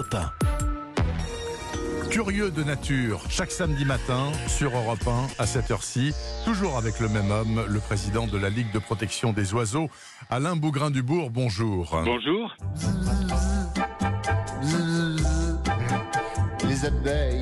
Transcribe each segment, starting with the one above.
Europe 1. Curieux de nature, chaque samedi matin sur Europe 1 à cette heure-ci, toujours avec le même homme, le président de la Ligue de protection des oiseaux, Alain Bougrain-Dubourg. Bonjour. Bonjour. Les abeilles.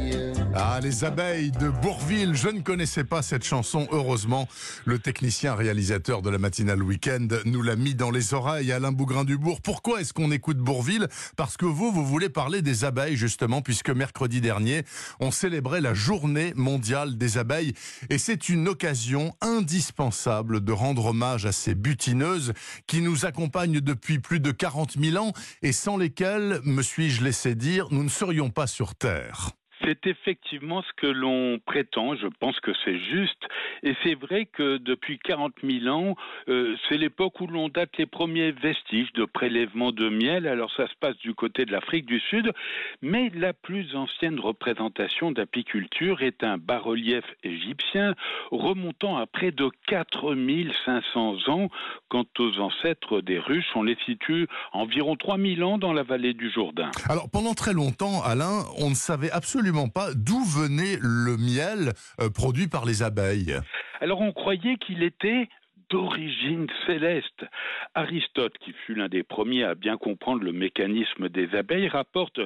Ah, les abeilles de Bourville. Je ne connaissais pas cette chanson. Heureusement, le technicien réalisateur de la matinale week-end nous l'a mis dans les oreilles. Alain Bougrain-Dubourg. Pourquoi est-ce qu'on écoute Bourville? Parce que vous, vous voulez parler des abeilles, justement, puisque mercredi dernier, on célébrait la journée mondiale des abeilles. Et c'est une occasion indispensable de rendre hommage à ces butineuses qui nous accompagnent depuis plus de 40 000 ans et sans lesquelles, me suis-je laissé dire, nous ne serions pas sur Terre. C'est effectivement ce que l'on prétend, je pense que c'est juste. Et c'est vrai que depuis 40 000 ans, euh, c'est l'époque où l'on date les premiers vestiges de prélèvement de miel. Alors ça se passe du côté de l'Afrique du Sud, mais la plus ancienne représentation d'apiculture est un bas-relief égyptien remontant à près de 4500 ans. Quant aux ancêtres des ruches, on les situe environ 3000 ans dans la vallée du Jourdain. Alors pendant très longtemps, Alain, on ne savait absolument pas d'où venait le miel euh, produit par les abeilles. Alors on croyait qu'il était d'origine céleste. Aristote, qui fut l'un des premiers à bien comprendre le mécanisme des abeilles, rapporte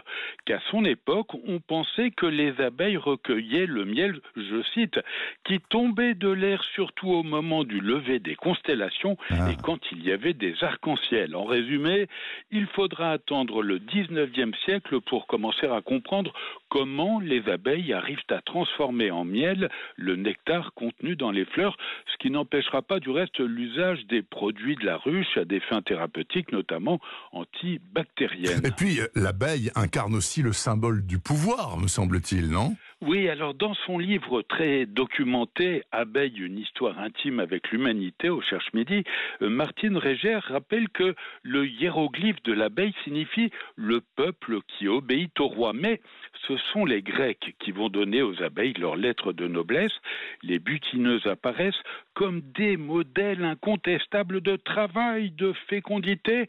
qu'à son époque, on pensait que les abeilles recueillaient le miel, je cite, qui tombait de l'air surtout au moment du lever des constellations Ah. et quand il y avait des arcs-en-ciel. En résumé, il faudra attendre le 19e siècle pour commencer à comprendre comment les abeilles arrivent à transformer en miel le nectar contenu dans les fleurs, ce qui n'empêchera pas du reste l'usage des produits de la ruche à des fins thérapeutiques, notamment antibactériennes. Et puis euh, l'abeille incarne aussi le symbole du pouvoir, me semble-t-il, non? Oui, alors dans son livre très documenté, Abeille, une histoire intime avec l'humanité au Cherche Midi, euh, Martine Régère rappelle que le hiéroglyphe de l'abeille signifie le peuple qui obéit au roi. Mais ce sont les Grecs qui vont donner aux abeilles leur lettre de noblesse. Les butineuses apparaissent comme des modèles incontestables de travail, de fécondité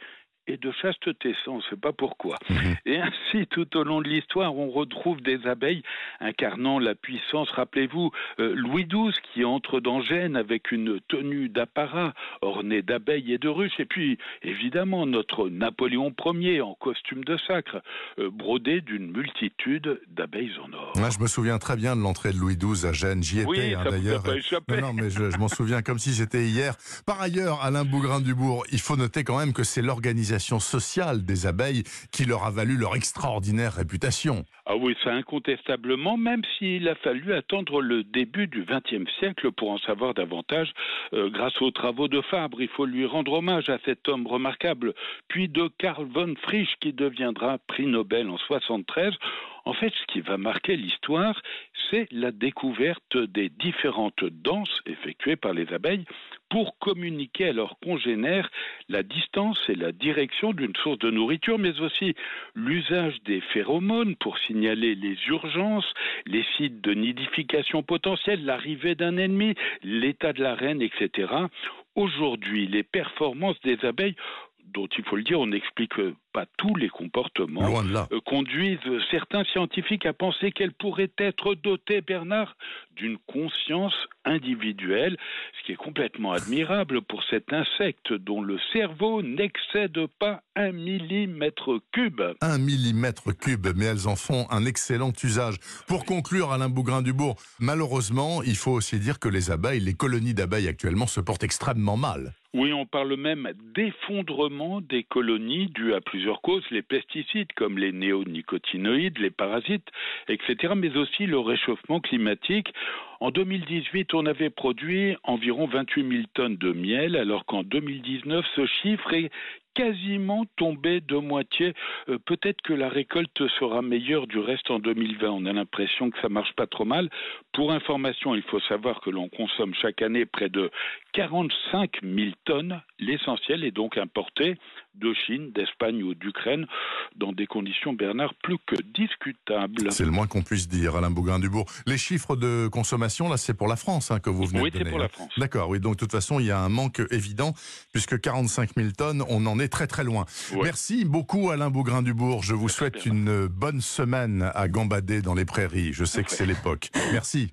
et de chasteté, ça on ne sait pas pourquoi. Et ainsi, tout au long de l'histoire, on retrouve des abeilles incarnant la puissance. Rappelez-vous, euh, Louis XII qui entre dans Gênes avec une tenue d'apparat ornée d'abeilles et de ruches. Et puis, évidemment, notre Napoléon Ier en costume de sacre, euh, brodé d'une multitude d'abeilles en or. Moi, je me souviens très bien de l'entrée de Louis XII à Gênes. J'y étais Oui, hein, d'ailleurs. Non, non, mais je, je m'en souviens comme si c'était hier. Par ailleurs, Alain Bougrain-Dubourg, il faut noter quand même que c'est l'organisation sociale des abeilles qui leur a valu leur extraordinaire réputation. Ah oui, ça incontestablement, même s'il a fallu attendre le début du XXe siècle pour en savoir davantage euh, grâce aux travaux de Fabre. Il faut lui rendre hommage à cet homme remarquable, puis de Karl von Frisch qui deviendra prix Nobel en 73. En fait, ce qui va marquer l'histoire, c'est la découverte des différentes danses effectuées par les abeilles pour communiquer à leurs congénères la distance et la direction d'une source de nourriture, mais aussi l'usage des phéromones pour signaler les urgences, les sites de nidification potentielle, l'arrivée d'un ennemi, l'état de la reine, etc. Aujourd'hui, les performances des abeilles dont il faut le dire, on n'explique pas tous les comportements, euh, conduisent certains scientifiques à penser qu'elles pourraient être dotées, Bernard, d'une conscience individuelle, ce qui est complètement admirable pour cet insecte dont le cerveau n'excède pas un millimètre cube. Un millimètre cube, mais elles en font un excellent usage. Pour conclure, Alain Bougrain-Dubourg, malheureusement, il faut aussi dire que les abeilles, les colonies d'abeilles actuellement se portent extrêmement mal. Oui, on parle même d'effondrement des colonies dû à plusieurs causes, les pesticides comme les néonicotinoïdes, les parasites, etc., mais aussi le réchauffement climatique. En 2018, on avait produit environ 28 000 tonnes de miel, alors qu'en 2019, ce chiffre est quasiment tombé de moitié. Euh, Peut-être que la récolte sera meilleure du reste en 2020. On a l'impression que ça marche pas trop mal. Pour information, il faut savoir que l'on consomme chaque année près de 45 000 tonnes. L'essentiel est donc importé de Chine, d'Espagne ou d'Ukraine dans des conditions, Bernard, plus que discutables. C'est le moins qu'on puisse dire, Alain Bougrain-Dubourg. Les chiffres de consommation, là, c'est pour la France hein, que vous venez de donner. Oui, c'est pour la France. D'accord, oui. Donc, de toute façon, il y a un manque évident, puisque 45 000 tonnes, on en est très très loin. Merci beaucoup, Alain Bougrain-Dubourg. Je vous souhaite une bonne semaine à gambader dans les prairies. Je sais que c'est l'époque. Merci.